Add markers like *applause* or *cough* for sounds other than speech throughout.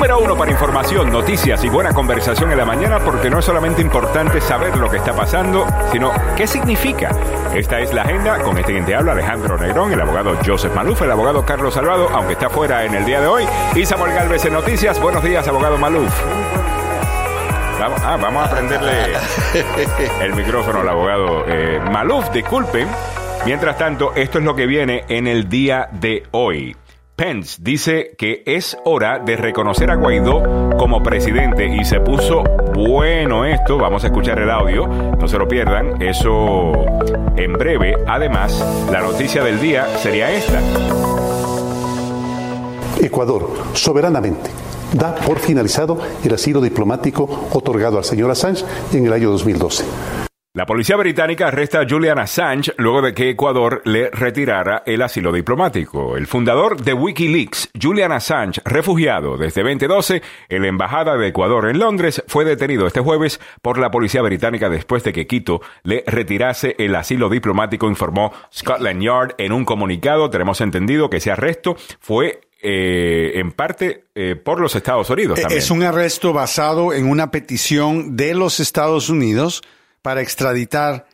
Número uno para información, noticias y buena conversación en la mañana porque no es solamente importante saber lo que está pasando, sino qué significa. Esta es la agenda con este quien te habla Alejandro Negrón, el abogado Joseph Maluf, el abogado Carlos Salvado, aunque está fuera en el día de hoy, y Samuel Galvez en noticias. Buenos días, abogado Maluf. Vamos, ah, vamos a prenderle *laughs* el micrófono al abogado eh, Maluf, disculpen. Mientras tanto, esto es lo que viene en el día de hoy. Pence dice que es hora de reconocer a Guaidó como presidente y se puso bueno esto. Vamos a escuchar el audio, no se lo pierdan. Eso en breve. Además, la noticia del día sería esta. Ecuador, soberanamente, da por finalizado el asilo diplomático otorgado al señor Assange en el año 2012. La policía británica arresta a Julian Assange luego de que Ecuador le retirara el asilo diplomático. El fundador de Wikileaks, Julian Assange, refugiado desde 2012 en la Embajada de Ecuador en Londres, fue detenido este jueves por la policía británica después de que Quito le retirase el asilo diplomático, informó Scotland Yard en un comunicado. Tenemos entendido que ese arresto fue eh, en parte eh, por los Estados Unidos. También. Es un arresto basado en una petición de los Estados Unidos para extraditar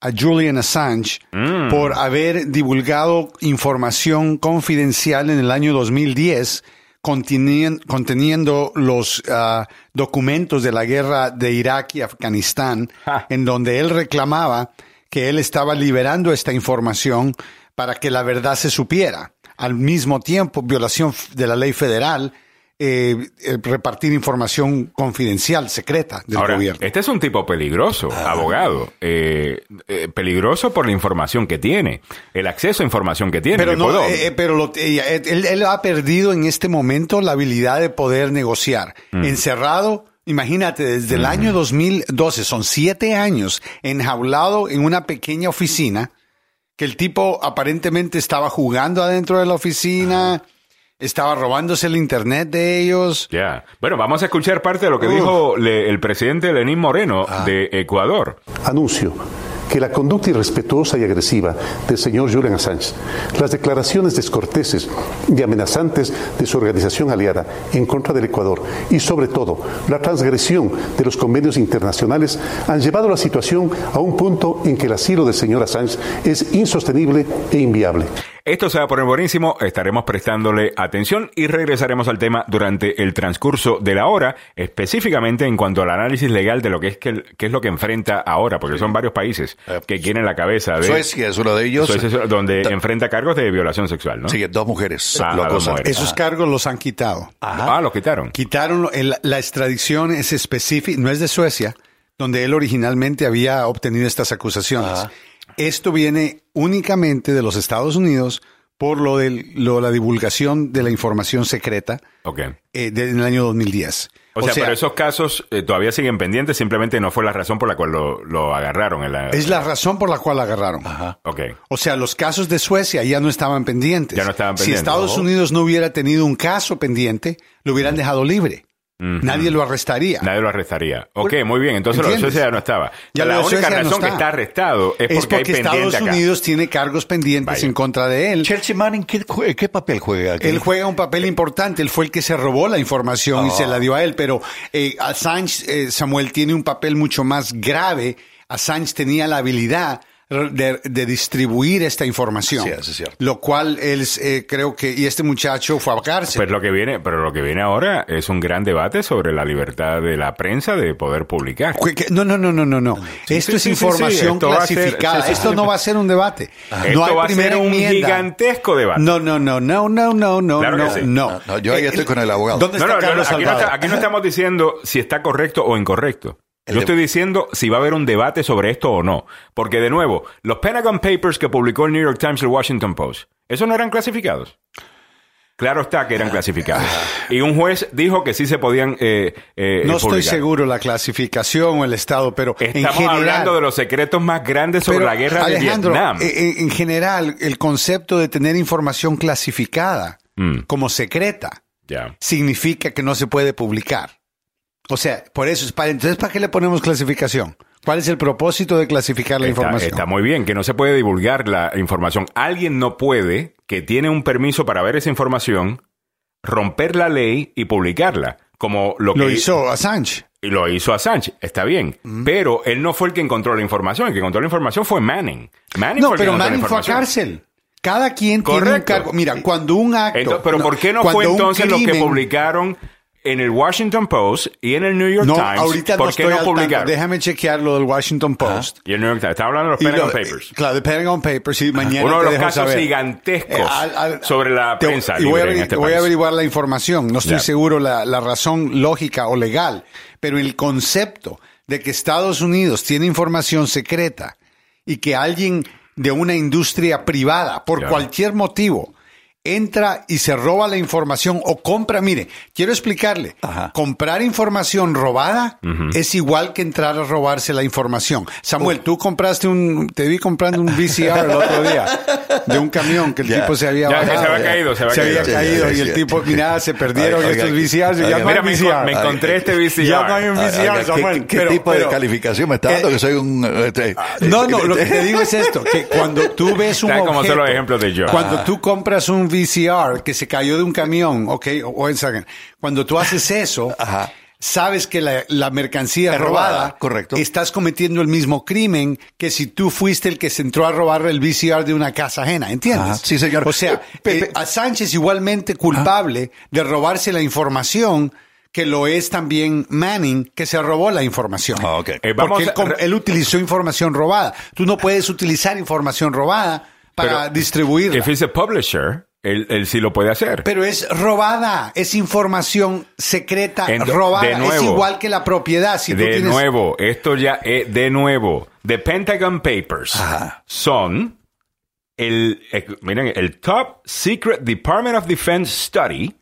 a Julian Assange Mm. por haber divulgado información confidencial en el año 2010 contenien- conteniendo los ah, documentos de la guerra de Irak y Afganistán, Ja. en donde él reclamaba que él estaba liberando esta información para que la verdad se supiera. Al mismo tiempo, violación de la ley federal, eh, repartir información confidencial, secreta del Ahora, gobierno. este es un tipo peligroso, abogado. Eh, eh, peligroso por la información que tiene, el acceso a información que tiene. Pero en no, eh, eh, pero lo- él, él ha perdido en este momento la habilidad de poder negociar. Mm. Encerrado, imagínate, desde el año 2012, son siete años, enjaulado en una pequeña oficina, que el tipo aparentemente estaba jugando adentro de la oficina, estaba robándose el internet de ellos. Ya. Bueno, vamos a escuchar parte de lo que Uf. dijo le- el presidente Lenín Moreno de Ecuador. Anuncio que la conducta irrespetuosa y agresiva del señor Julian Assange, las declaraciones descorteses y amenazantes de su organización aliada en contra del Ecuador y sobre todo la transgresión de los convenios internacionales han llevado la situación a un punto en que el asilo del señor Assange es insostenible e inviable. Esto se va a poner buenísimo, estaremos prestándole atención y regresaremos al tema durante el transcurso de la hora, específicamente en cuanto al análisis legal de lo que es, que, es lo que enfrenta ahora, porque son varios países que quieren la cabeza de... Suecia es uno de ellos. Suecia es donde Ta- enfrenta cargos de violación sexual, ¿no? Sí, dos mujeres. Ah, lo dos acusan. mujeres. Esos cargos los han quitado. Ah, lo quitaron. Quitaron el- la extradición es específica, no es de Suecia, donde él originalmente había obtenido estas acusaciones. Esto viene únicamente de los Estados Unidos por lo de lo- la divulgación de la información secreta Ok. eh, de- en el año 2010. O, sea, pero esos casos eh, todavía siguen pendientes, simplemente no fue la razón por la cual lo, lo agarraron. En la... es la razón por la cual la agarraron. Ok. O sea, los casos de Suecia ya no estaban pendientes. Ya no estaban Si pendientes. Estados Ojo. Unidos no hubiera tenido un caso pendiente, lo hubieran dejado libre. Nadie lo arrestaría. Nadie lo arrestaría. Ok, muy bien. Entonces lo de ¿Entiendes? Suecia ya no estaba. Ya la única Suecia no razón que está. está arrestado es porque, es porque hay pendiente Estados acá. Unidos tiene cargos pendientes Vaya. en contra de él. Chelsea Manning, ¿qué, qué papel juega aquí? Él juega un papel importante, él fue el que se robó la información y se la dio a él, pero eh, Assange, eh, Samuel, tiene un papel mucho más grave. Assange tenía la habilidad de, de distribuir esta información. Sí, eso es cierto. Lo cual él eh, creo que, y este muchacho fue a cárcel. Pues lo que viene, pero lo que viene ahora es un gran debate sobre la libertad de la prensa de poder publicar. No, no, no, no, no, no. Sí, Esto sí, es sí, sí, sí. información Esto ser- clasificada. sí, sí, Esto sí. no va a ser un debate. Esto no hay va a ser un enmienda. gigantesco debate. No, no, no, no, no, no, no, Claro no, sí. no. No, yo ahí estoy con el abogado. ¿Dónde No, está no, no, Carlos aquí, no Salvador? está- aquí no estamos diciendo si está correcto o incorrecto. El Yo estoy diciendo si va a haber un debate sobre esto o no. Porque, de nuevo, los Pentagon Papers que publicó el New York Times y el Washington Post, ¿esos no eran clasificados? Claro está que eran clasificados. Y un juez dijo que sí se podían eh, eh, No estoy seguro la clasificación o el estado, pero en Estamos general. hablando de los secretos más grandes sobre la guerra Alejandro, de Vietnam. eh, En, en general, el concepto de tener información clasificada Mm. como secreta significa que no se puede publicar. O sea, por eso es para. Entonces, ¿para qué le ponemos clasificación? ¿Cuál es el propósito de clasificar la Está, información? está muy bien, que no se puede divulgar la información. Alguien no puede, que tiene un permiso para ver esa información, romper la ley y publicarla, como lo que Lo hizo Assange. y lo hizo Assange, está bien, pero él no fue el que encontró la información, el que encontró la información fue Manning. Manning No, fue el que pero la Manning fue a cárcel. Cada quien tiene un Correcto. cargo. Mira, cuando un acto. Pero no, ¿por qué no fue entonces lo que publicaron en el Washington Post y en el New York No, Times? ahorita ¿Por no qué estoy no publicaron? Déjame chequear lo del Washington Post. Y el New York Times, estaba hablando de los Y Pentagon lo- Papers. Claro, de Pentagon Papers, y mañana Uno de los casos saber. gigantescos Eh, al- al- sobre la te- prensa y voy a, este voy a país. averiguar la información. No estoy seguro la, la razón lógica o legal, pero el concepto de que Estados Unidos tiene información secreta y que alguien de una industria privada, por cualquier motivo, entra y se roba la información o compra, mire, quiero explicarle, Ajá. comprar información robada es igual que entrar a robarse la información. Samuel, tú compraste un, te vi comprando un VCR el otro día de un camión que el Ya. tipo se había Ya, bajado. se había caído, se había caído. había caído Sí, y el sí. tipo, mira, se perdieron Oiga, estos oiga, VCRs, ya oiga, no Mira, hay me, VCR. me encontré este VCR. Ya no hay un Ah, VCR, oiga, ¿qué- Samuel. ¿Qué, pero- tipo de calificación me está Eh, dando? que soy un... este, no, no, lo que te digo es esto, que cuando tú ves un ¿Sabes cómo son objeto, los ejemplos de Joe? cuando tú compras un VCR que se cayó de un camión, ok, o en second, cuando tú haces *laughs* eso, Ajá. sabes que la, la mercancía Es robada, robada, correcto. estás cometiendo el mismo crimen que si tú fuiste el que se entró a robar el VCR de una casa ajena, ¿entiendes? Ajá, sí, señor. O sea, *laughs* eh, a Sánchez igualmente culpable de robarse la información que lo es también Manning, que se robó la información. Ah, ok. Eh, vamos Porque él, a- él utilizó información robada. Tú no puedes utilizar información robada para Pero, distribuirla. If he's a publisher, él, él sí lo puede hacer. Pero es robada, es información secreta En- robada. nuevo. es igual que la propiedad. Si tú de tienes- nuevo, esto ya es de nuevo. The Pentagon Papers Ajá. son el, eh, miren, el Top Secret Department of Defense Study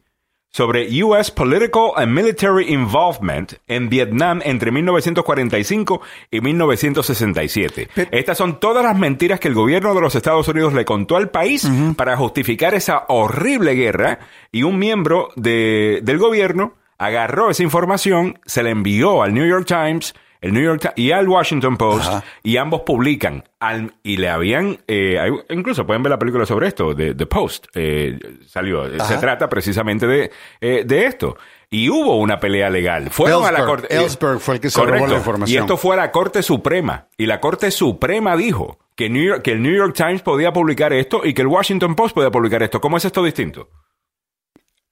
sobre U.S. Political and Military Involvement en Vietnam entre 1945 y 1967. Estas son todas las mentiras que el gobierno de los Estados Unidos le contó al país para justificar esa horrible guerra y un miembro de- del gobierno agarró esa información, se la envió al New York Times, el New York Ti- y al Washington Post Ajá. y ambos publican al- y le habían eh, hay- incluso pueden ver la película sobre esto de The Post eh, salió se trata precisamente de eh, de esto. Y hubo una pelea legal. Fueron a la corte Ellsberg fue el que se robó la información. y esto fue a la corte suprema. Y la corte suprema dijo que New York- que el New York Times podía publicar esto y que el Washington Post podía publicar esto. Cómo es esto distinto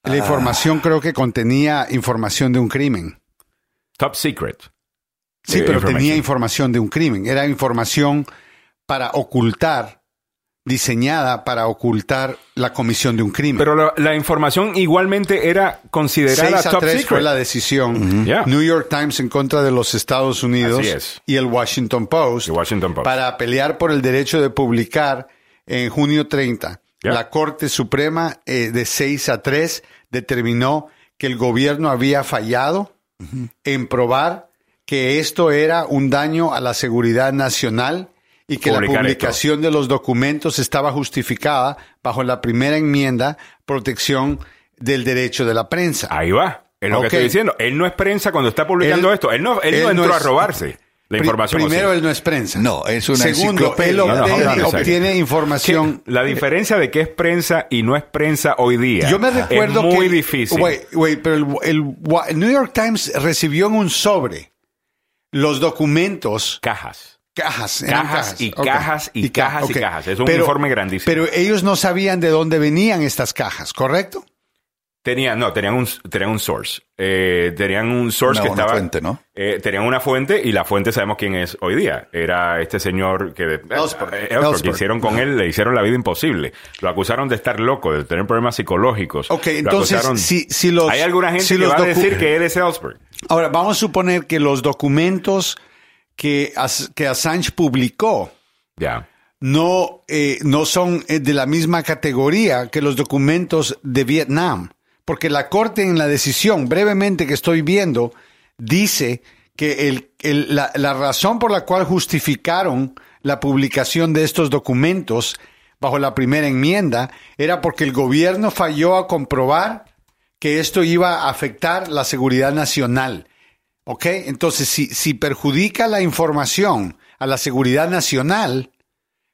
La información creo que contenía información de un crimen. top secret Sí, Eh, pero information. tenía información de un crimen. Era información para ocultar, diseñada para ocultar la comisión de un crimen. pero la, la información igualmente era considerada 6 a top 3 secret fue la decisión. Yeah. New York Times en contra de los Estados Unidos Así es. y el Washington Post El Washington Post. para pelear por el derecho de publicar en junio 30. Yeah. La Corte Suprema eh, de 6 a 3 determinó que el gobierno había fallado en probar que esto era un daño a la seguridad nacional y que Publicar la publicación de los documentos estaba justificada bajo la primera enmienda, protección del derecho de la prensa. Ahí va. Es lo que estoy diciendo. Él no es prensa cuando está publicando Él- esto. Él no, él él no no entró es- a robarse la información. ¿o Primero, él no es prensa. No, es una Segundo, él No, no, obtiene, información. La diferencia de qué es prensa y no es prensa hoy día Yo me recuerdo es muy que, difícil. Wait, wait, pero el, el- el New York Times recibió en un sobre los documentos, Cajas. cajas, eran Cajas y cajas y ca- cajas y ok. cajas. Es un informe grandísimo. Pero ellos no sabían de dónde venían estas cajas, ¿correcto? Tenían, no, tenían un, tenían un source. Eh, tenían un source Una- que una estaba. fuente, ¿no? Eh, tenían una fuente y la fuente sabemos quién es hoy día. Era este señor que. eh, Ellsberg. eh, Ellsberg, que Ellsberg. hicieron con él, le hicieron la vida imposible. Lo acusaron de estar loco, de tener problemas psicológicos. Ok, Lo entonces, acusaron- si, si los... Hay alguna gente si que va a decir que él es Ellsberg. Ahora, vamos a suponer que los documentos que, As- que Assange publicó no, eh, no son eh, de la misma categoría que los documentos de Vietnam. Porque la Corte en la decisión, brevemente que estoy viendo, dice que el, el- la, la razón por la cual justificaron la publicación de estos documentos bajo la primera enmienda era porque el gobierno falló a comprobar que esto iba a afectar la seguridad nacional. ¿Ok? Entonces, si, si perjudica la información a la seguridad nacional,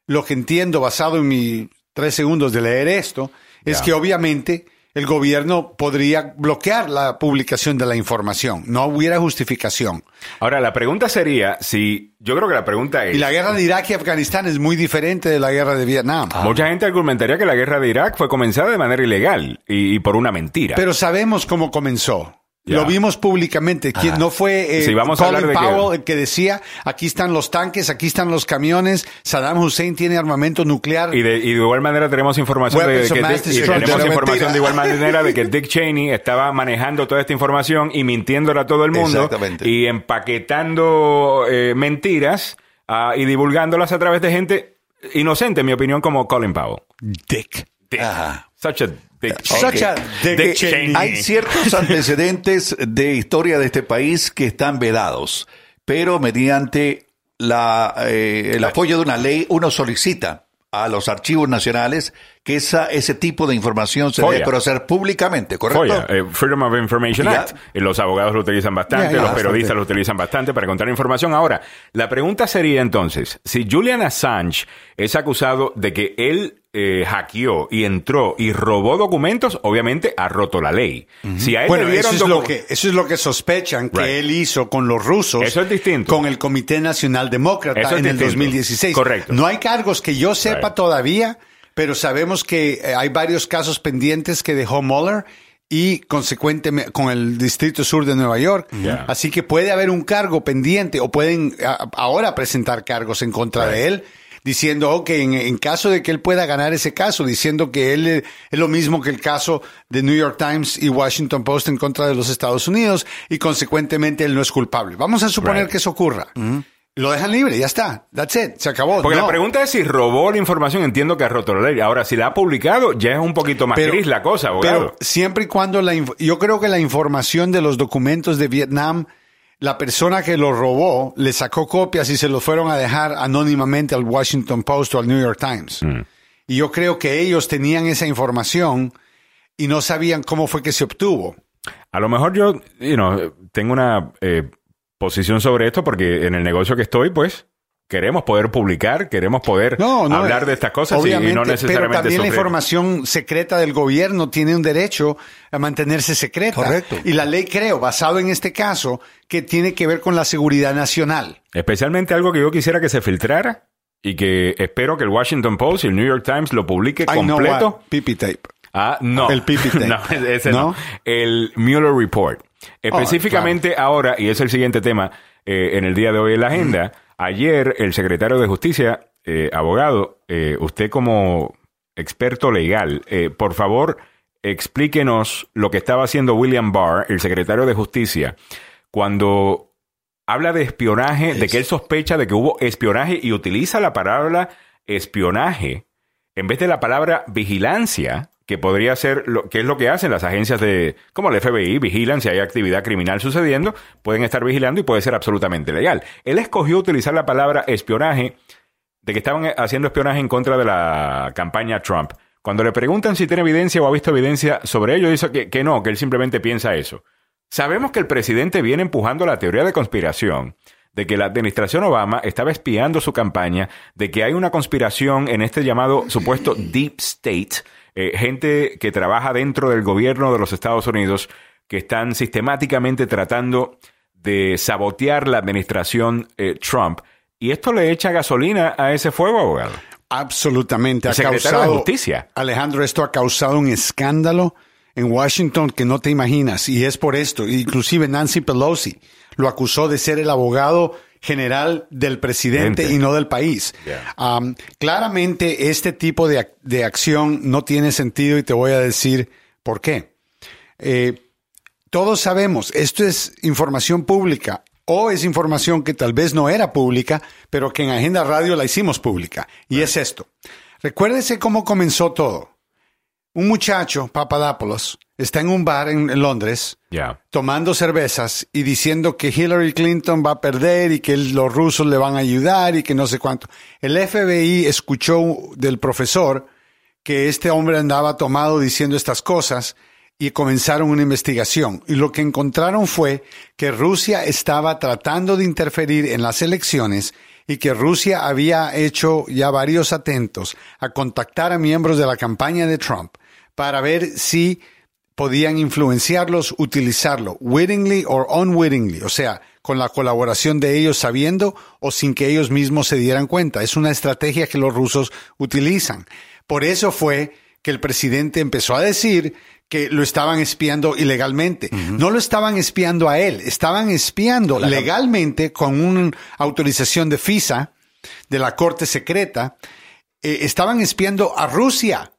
lo que entiendo basado en mis tres segundos de leer esto, es que obviamente el gobierno podría bloquear la publicación de la información. No hubiera justificación. Ahora, la pregunta sería si, yo creo que la pregunta es... Y la guerra de Irak y Afganistán es muy diferente de la guerra de Vietnam. Mucha gente argumentaría que la guerra de Irak fue comenzada de manera ilegal y, y por una mentira. Pero sabemos cómo comenzó. Lo vimos públicamente. ¿Quién no fue eh, Sí, vamos a Colin de que- Powell el que decía, aquí están los tanques, aquí están los camiones, Saddam Hussein tiene armamento nuclear. Y de, y de igual manera tenemos información de que Dick, y tenemos información de igual manera de que *laughs* Dick Cheney estaba manejando toda esta información y mintiéndola a todo el mundo y empaquetando eh, mentiras ah, y divulgándolas a través de gente inocente, en mi opinión, como Colin Powell. Dick. Dick. Ajá. Such a dick. Such a Dick, Dick Cheney. Cheney. Hay ciertos *laughs* antecedentes de historia de este país que están vedados, pero mediante la, eh, el apoyo de una ley uno solicita a los archivos nacionales que esa, ese tipo de información se FOIA. debe conocer públicamente, ¿correcto? FOIA, eh, Freedom of Information Ya. Act. Eh, Los abogados lo utilizan bastante, Ya, ya, los bastante. periodistas lo utilizan bastante para encontrar información. Ahora, la pregunta sería entonces, si Julian Assange es acusado de que él eh, hackeó y entró y robó documentos, obviamente ha roto la ley. Si a él Bueno, le eso es, lo que, eso es lo que sospechan que él hizo con los rusos. Eso es distinto. Con el Comité Nacional Demócrata es en el distinto. 2016. Correcto. No hay cargos que yo sepa Right. todavía, pero sabemos que eh, hay varios casos pendientes que dejó Mueller y consecuentemente con el Distrito Sur de Nueva York. Yeah. Así que puede haber un cargo pendiente o pueden a- ahora presentar cargos en contra de él. Diciendo, ok, en, en caso de que él pueda ganar ese caso, diciendo que él eh, es lo mismo que el caso de New York Times y Washington Post en contra de los Estados Unidos y consecuentemente él no es culpable. Vamos a suponer Right. que eso ocurra. Lo dejan libre, ya está. That's it. Se acabó. Porque No. la pregunta es si robó la información, entiendo que ha roto la ley. Ahora, si la ha publicado, ya es un poquito más gris la cosa, abogado. Pero siempre y cuando la yo creo que la información de los documentos de Vietnam, la persona que los robó le sacó copias y se los fueron a dejar anónimamente al Washington Post o al New York Times. Mm. Y yo creo que ellos tenían esa información y no sabían cómo fue que se obtuvo. A lo mejor yo, you know, tengo una eh, posición sobre esto porque en el negocio que estoy, pues, queremos poder publicar, queremos poder No, no, hablar de estas cosas y- no Pero necesariamente también la información secreta del gobierno tiene un derecho a mantenerse secreta. Correcto. Y la ley, creo, basado en este caso, que tiene que ver con la seguridad nacional. Especialmente algo que yo quisiera que se filtrara y que espero que el Washington Post y el New York Times lo publique I know completo. what, pipi tape. Ah, no. El pipi *laughs* tape. no, ese no. ¿No? El Mueller Report. Específicamente ahora, y es el siguiente tema eh, en el día de hoy en la agenda, ayer el secretario de Justicia, eh, abogado, eh, usted como experto legal, eh, por favor, explíquenos lo que estaba haciendo William Barr, el secretario de Justicia, cuando habla de espionaje, de que él sospecha de que hubo espionaje y utiliza la palabra espionaje en vez de la palabra vigilancia, que podría ser lo que es lo que hacen las agencias de, como el FBI, vigilan si hay actividad criminal sucediendo, pueden estar vigilando y puede ser absolutamente legal. Él escogió utilizar la palabra espionaje de que estaban haciendo espionaje en contra de la campaña Trump. Cuando le preguntan si tiene evidencia o ha visto evidencia sobre ello, dice que, que no, que él simplemente piensa eso. Sabemos que el presidente viene empujando la teoría de conspiración de que la administración Obama estaba espiando su campaña, de que hay una conspiración en este llamado supuesto Deep State, eh, gente que trabaja dentro del gobierno de los Estados Unidos, que están sistemáticamente tratando de sabotear la administración eh, Trump. Y esto le echa gasolina a ese fuego, abogado. Absolutamente. El Ha de causado, Justicia. Alejandro, esto ha causado un escándalo en Washington que no te imaginas. Y es por esto. Inclusive Nancy Pelosi lo acusó de ser el abogado general del presidente Gente. y no del país. Yeah. Um, claramente este tipo de, de acción no tiene sentido y te voy a decir por qué. Eh, todos sabemos, esto es información pública o es información que tal vez no era pública, pero que en Agenda Radio la hicimos pública. Y es esto. Recuérdese cómo comenzó todo. Un muchacho, Papadopoulos, está en un bar en, en Londres Ya. tomando cervezas y diciendo que Hillary Clinton va a perder y que los rusos le van a ayudar y que no sé cuánto. El FBI escuchó del profesor que este hombre andaba tomado diciendo estas cosas y comenzaron una investigación. Y lo que encontraron fue que Rusia estaba tratando de interferir en las elecciones y que Rusia había hecho ya varios atentos a contactar a miembros de la campaña de Trump para ver si podían influenciarlos, utilizarlo, wittingly or unwittingly, o sea, con la colaboración de ellos sabiendo o sin que ellos mismos se dieran cuenta. Es una estrategia que los rusos utilizan. Por eso fue que el presidente empezó a decir que lo estaban espiando ilegalmente. No lo estaban espiando a él, estaban espiando legalmente con una autorización de FISA, de la Corte Secreta, eh, estaban espiando a Rusia.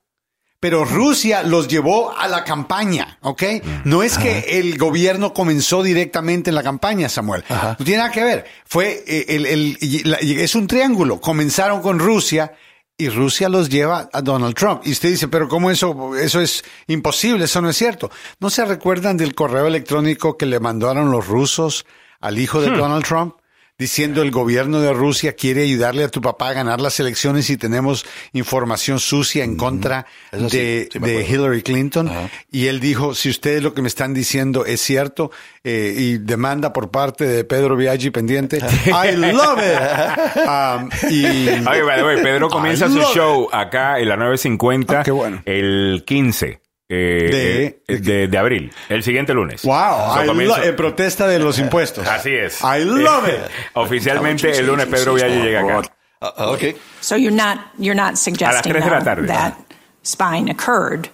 Pero Rusia los llevó a la campaña, ¿ok? No es que el gobierno comenzó directamente en la campaña, Samuel. No tiene nada que ver. Fue eh, el, el- la- es un triángulo. Comenzaron con Rusia y Rusia los lleva a Donald Trump. Y usted dice, pero ¿cómo eso? Eso es imposible, eso no es cierto. ¿No se recuerdan del correo electrónico que le mandaron los rusos al hijo de Donald Trump? Diciendo el gobierno de Rusia quiere ayudarle a tu papá a ganar las elecciones y tenemos información sucia en contra de, sí. Hillary Clinton. Y él dijo, si ustedes lo que me están diciendo es cierto, eh, y demanda por parte de Pedro Viaggi pendiente, *laughs* I love it. *laughs* Um, y, Oye, by the way, Pedro comienza I su show acá en la 950 Ah, qué bueno. el 15 eh, De- eh, de, de abril, el siguiente lunes. Wow, So, en protesta de los impuestos. Así es. I love it. *laughs* Oficialmente el lunes Pedro Viaggi llega acá. Ah, ah, ok. So you're not you're not suggesting tarde. that spying occurred.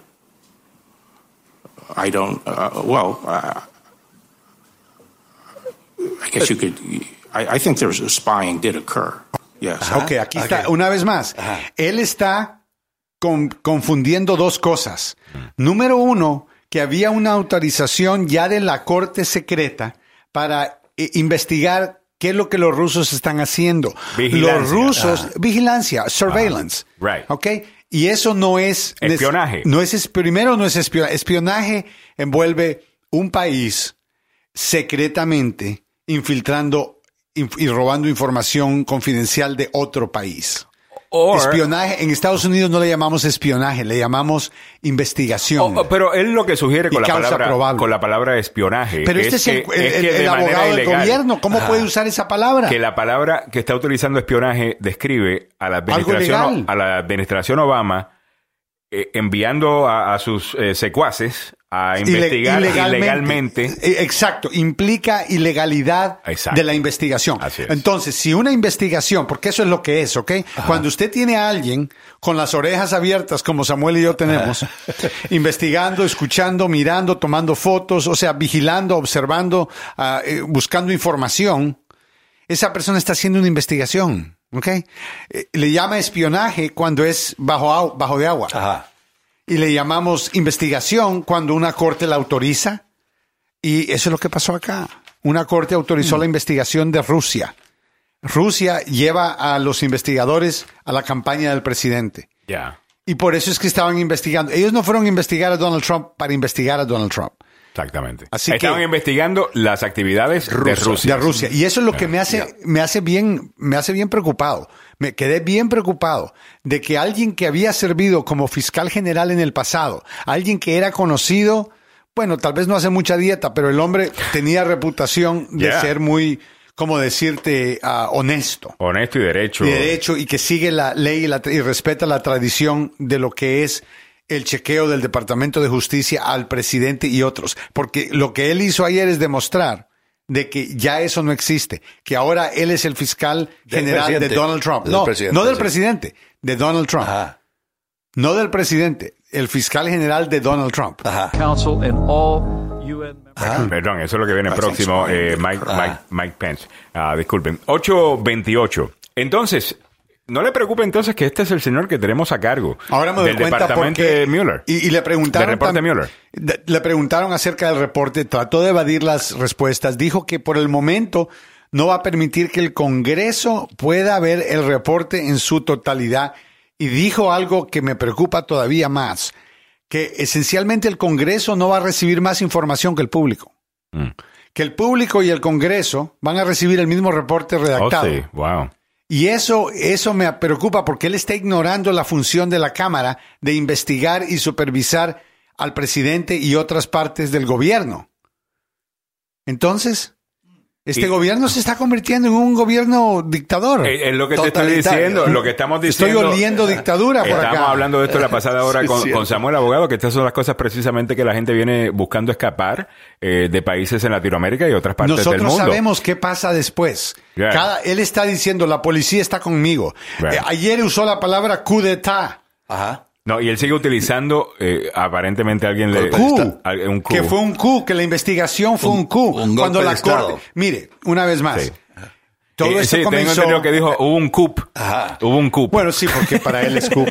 I don't. Uh, well, uh, I guess you could. I, I think there's spying did occur. Yes. Ok, aquí está, ok. una vez más. Él está con- confundiendo dos cosas. Número uno, que había una autorización ya de la Corte Secreta para eh, investigar qué es lo que los rusos están haciendo. Vigilancia. Los rusos, vigilancia, surveillance. Right. Ok. Y eso no es... Espionaje. No es, es- primero no es espionaje. Espionaje envuelve un país secretamente infiltrando inf- y robando información confidencial de otro país. Or- espionaje, en Estados Unidos no le llamamos espionaje, le llamamos investigación. Oh, oh, pero él lo que sugiere con la palabra probable. con la palabra espionaje Pero es este es el, que- el- es que el- de el manera abogado del ilegal. gobierno. ¿Cómo puede usar esa palabra? que la palabra que está utilizando espionaje describe a la administración a la administración Obama eh, enviando a, a sus eh, secuaces a investigar ilegalmente, Eh, Exacto, implica ilegalidad Exacto. de la investigación. Así es. Entonces, si una investigación, porque eso es lo que es, ¿ok? Cuando usted tiene a alguien con las orejas abiertas, como Samuel y yo tenemos, *laughs* investigando, escuchando, mirando, tomando fotos, o sea, vigilando, observando, eh, buscando información, esa persona está haciendo una investigación, ¿ok? Eh, le llama espionaje cuando es bajo, bajo de agua Ajá. Y le llamamos investigación cuando una corte la autoriza. Y eso es lo que pasó acá. Una corte autorizó la investigación de Rusia. Rusia lleva a los investigadores a la campaña del presidente. ya Y por eso es que estaban investigando. Ellos no fueron a investigar a Donald Trump para investigar a Donald Trump. Exactamente Así estaban que- investigando las actividades de Rusia De Rusia. Y eso es lo que me hace, me hace bien, me hace bien preocupado. Me quedé bien preocupado de que alguien que había servido como fiscal general en el pasado, alguien que era conocido, bueno, tal vez no hace mucha dieta, pero el hombre tenía reputación de Yeah. ser muy, como decirte, ah, honesto. honesto y derecho Y derecho y que sigue la ley y, la- y respeta la tradición de lo que es el chequeo del Departamento de Justicia al presidente y otros. Porque lo que él hizo ayer es demostrar de que ya eso no existe, que ahora él es el fiscal general de. Donald Trump. Del no, no del sí. presidente, de Donald Trump. Ajá. No del presidente, el fiscal general de Donald Trump. Ajá. Council and all UN members. Perdón, eso es lo que viene I próximo, eh. Mike, Mike, Mike Pence. Ah, disculpen. 828. Entonces, no le preocupe entonces que este es el señor que tenemos a cargo Ahora me doy del cuenta departamento porque- de Mueller. Y, y le preguntaron. Del reporte tam- Mueller. de- Le preguntaron acerca del reporte, trató de evadir las respuestas. Dijo que por el momento no va a permitir que el Congreso pueda ver el reporte en su totalidad. Y dijo algo que me preocupa todavía más, que esencialmente el Congreso no va a recibir más información que el público. Mm. Que el público y el Congreso van a recibir el mismo reporte Oh, redactado. sí, wow. Y eso, eso me preocupa porque él está ignorando la función de la Cámara de investigar y supervisar al presidente y otras partes del gobierno. Entonces, Este Y- gobierno se está convirtiendo en un gobierno dictador. Es, es lo que te estoy diciendo, lo que estamos Estoy diciendo. oliendo dictadura por Estamos acá. hablando de esto la pasada hora *laughs* Sí, con, con Samuel Abogado, que estas son las cosas precisamente que la gente viene buscando escapar eh, de países en Latinoamérica y otras partes del Nosotros mundo. sabemos qué pasa después. Yeah. Cada, él está diciendo, la policía está conmigo. Right. Eh, ayer usó la palabra coup d'etat. Ajá. No, y él sigue utilizando, eh, aparentemente alguien le... Al- un coup. Que fue un coup, que la investigación fue un, coup. un golpe Cuando de la Estado. corte. Mire, una vez más. Sí. Todo Eh, esto sí, tengo comenzó. entendido que dijo, hubo un coup. Ajá. Hubo un coup. Bueno, sí, porque para él es coup.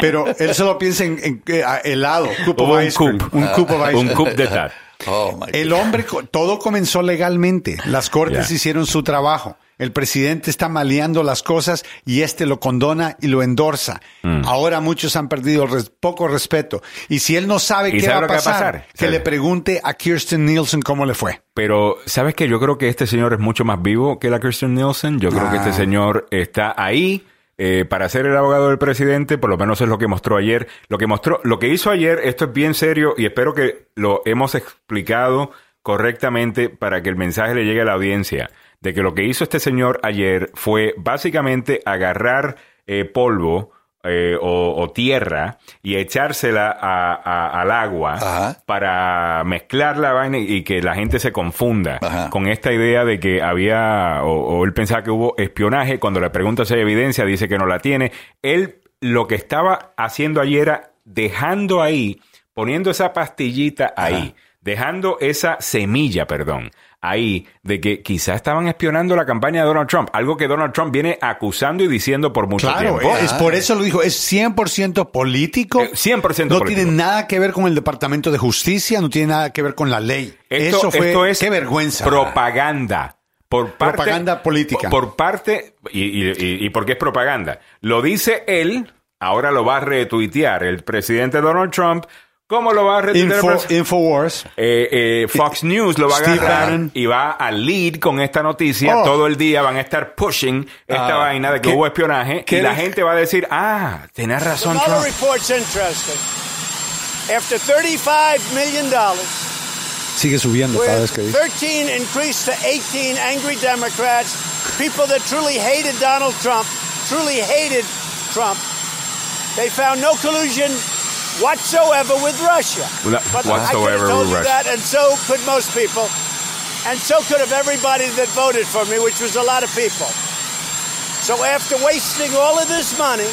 Pero él solo piensa en, en, eh, a- helado. Coup Hubo of un ice cream. coup. Un coup of ice un coup de tal. Oh, El hombre, todo comenzó legalmente. Las cortes hicieron su trabajo. El presidente está maleando las cosas y este lo condona y lo endorsa. Mm. Ahora muchos han perdido res- poco respeto. Y si él no sabe ¿Y qué sabe va a va pasar, que ¿Sabe? le pregunte a Kirsten Nielsen cómo le fue. Pero, ¿sabes que Yo creo que este señor es mucho más vivo que la Kirsten Nielsen. Yo creo que Ah. este señor está ahí eh, para ser el abogado del presidente. Por lo menos es lo que mostró ayer. Lo que mostró, lo que hizo ayer, esto es bien serio y espero que lo hemos explicado correctamente para que el mensaje le llegue a la audiencia. De que lo que hizo este señor ayer fue básicamente agarrar eh, polvo eh, o, o tierra y echársela a- a- al agua Ajá. para mezclar la vaina y que la gente se confunda Ajá. con esta idea de que había, o, o él pensaba que hubo espionaje. Cuando le pregunta si hay evidencia, dice que no la tiene. Él lo que estaba haciendo ayer era dejando ahí, poniendo esa pastillita ahí, dejando esa semilla, perdón, ahí, de que quizá estaban espionando la campaña de Donald Trump, algo que Donald Trump viene acusando y diciendo por mucho Claro, tiempo. es por eso lo dijo. Es 100% político. Eh, 100% No político. tiene nada que ver con el Departamento de Justicia, no tiene nada que ver con la ley. Esto, eso fue, esto es qué vergüenza. propaganda. Por parte, Propaganda política. Por parte, y, y, y, y por qué es propaganda. Lo dice él, ahora lo va a retuitear el presidente Donald Trump. ¿Cómo lo va a el Info, Infowars. Eh, eh, Fox News lo va a agarrar y va a lead con esta noticia. Oh. Todo el día van a estar pushing esta Ah. vaina de que ¿Qué- hubo espionaje qué y la gente va a decir, ah, tenés razón Another Trump. report's interesting. After $35 million, Sigue subiendo cada vez que dice. 13 increased to 18 angry Democrats, people that truly hated Donald Trump, truly hated Trump, they found no collusion whatsoever with Russia. Wha- But whatsoever I could have told with you Russia. that, and so could most people, and so could have everybody that voted for me, which was a lot of people. So after wasting all of this money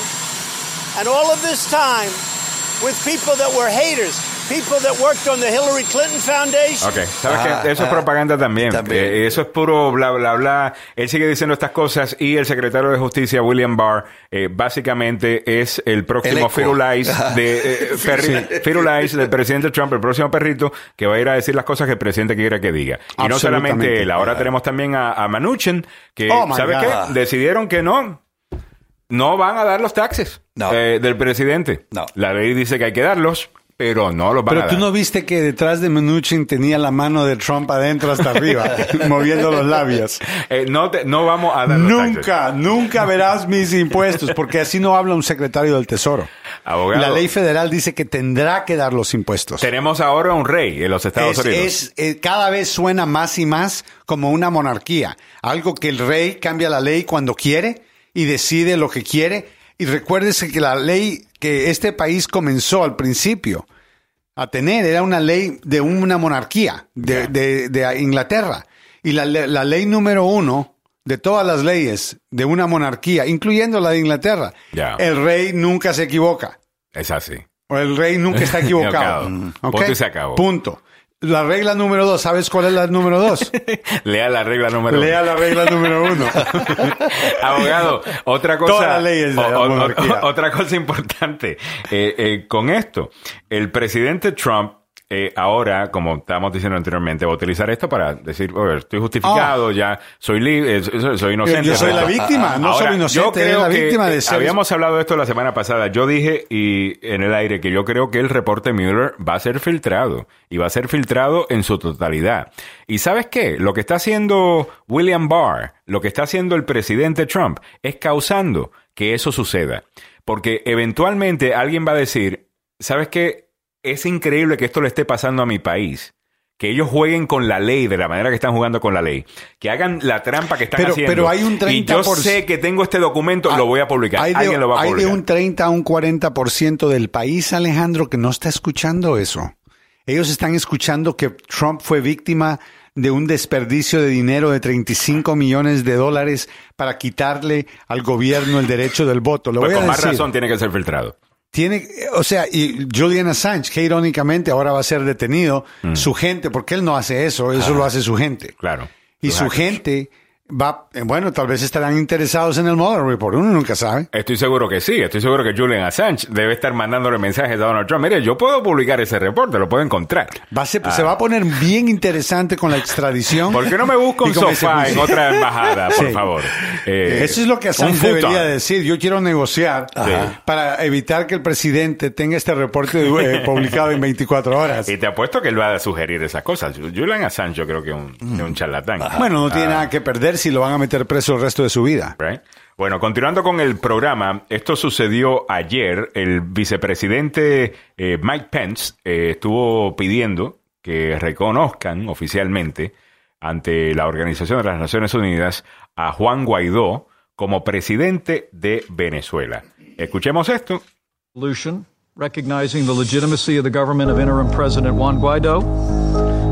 and all of this time with people that were haters, people that worked on the Hillary Clinton Foundation, Ok, sabes Ah, que eso es ah, propaganda también. también. Eh, eso es puro bla, bla, bla. Él sigue diciendo estas cosas y el secretario de Justicia, William Barr, eh, básicamente es el próximo. Firulais de, eh, perri- Firulais del presidente Trump, el próximo perrito, que va a ir a decir las cosas que el presidente quiera que diga. Y no solamente él, ahora tenemos también a, a Manuchin, que, Oh, my ¿sabe God. qué? Decidieron que no. No van a dar los taxes No. eh, del presidente. No. La ley dice que hay que darlos, pero no los van a Pero tú dar. no viste que detrás de Mnuchin tenía la mano de Trump adentro hasta arriba, *laughs* moviendo los labios. Eh, no, te- no vamos a dar. Nunca, nunca verás mis impuestos, porque así no habla un secretario del Tesoro. Abogado. La ley federal dice que tendrá que dar los impuestos. Tenemos ahora un rey en los Estados Es, Unidos. es, eh, cada vez suena más y más como una monarquía. Algo que el rey cambia la ley cuando quiere y decide lo que quiere. Y recuérdese que la ley que este país comenzó al principio a tener era una ley de una monarquía de, de- de Inglaterra. Y la, la ley número uno de todas las leyes de una monarquía, incluyendo la de Inglaterra, el rey nunca se equivoca. Es así. O el rey nunca está *laughs* equivocado. Mm. Punto y se acabó. Punto. La regla número dos, ¿sabes cuál es la número dos? Lea la regla número Lea la regla número uno. *laughs* Abogado, otra cosa. Todas las leyes de la o- o- otra cosa importante. Eh, eh, con esto, el presidente Trump. Eh, ahora, como estábamos diciendo anteriormente, va a utilizar esto para decir, "Oye, estoy justificado, ya soy libre, soy, soy inocente. Yo soy la víctima, no Ahora, soy inocente, yo creo la que, víctima de eh, ser- Habíamos hablado de esto la semana pasada. Yo dije y en el aire que yo creo que el reporte Mueller va a ser filtrado y va a ser filtrado en su totalidad. ¿Y sabes qué? Lo que está haciendo William Barr, lo que está haciendo el presidente Trump es causando que eso suceda. Porque eventualmente alguien va a decir, ¿sabes qué? Es increíble que esto le esté pasando a mi país. que ellos jueguen con la ley de la manera que están jugando con la ley, que hagan la trampa que están Pero- haciendo. pero hay un y yo 30%. sé que tengo este documento, lo voy a publicar. Hay de, Alguien lo va a hay de publicar. un 30 a un 40% del país, Alejandro, que no está escuchando eso. Ellos están escuchando que Trump fue víctima de un desperdicio de dinero de 35 millones de dólares para quitarle al gobierno el derecho del voto. Lo Pues voy a con más decir. razón tiene que ser filtrado. Tiene, o sea, y Julian Assange, que irónicamente ahora va a ser detenido, su gente, porque él no hace eso, eso lo hace su gente. Claro. Y su hackers. gente va, eh, bueno, tal vez estarán interesados en el Mueller Report, uno nunca sabe. Estoy seguro que sí, estoy seguro que Julian Assange debe estar mandándole mensajes a Donald Trump. Mire, yo puedo publicar ese reporte, lo puedo encontrar. Va a ser- Ah. Se va a poner bien interesante con la extradición. ¿Por qué no me busco *laughs* un sofá en otra embajada, por Sí. favor? Eh, Eso es lo que Assange debería decir. Yo quiero negociar para evitar que el presidente tenga este reporte eh, *laughs* publicado en 24 horas. Y te apuesto que él va a sugerir esas cosas. Julian Assange yo creo que es un, es un charlatán. Bueno, no tiene Ah. nada que perder si lo van a meter preso el resto de su vida. Right. Bueno, continuando con el programa, esto sucedió ayer. El vicepresidente eh, Mike Pence eh, estuvo pidiendo que reconozcan oficialmente ante la Organización de las Naciones Unidas a Juan Guaidó como presidente de Venezuela. Escuchemos esto. recognizing the legitimacy of the government of interim President Juan Guaido.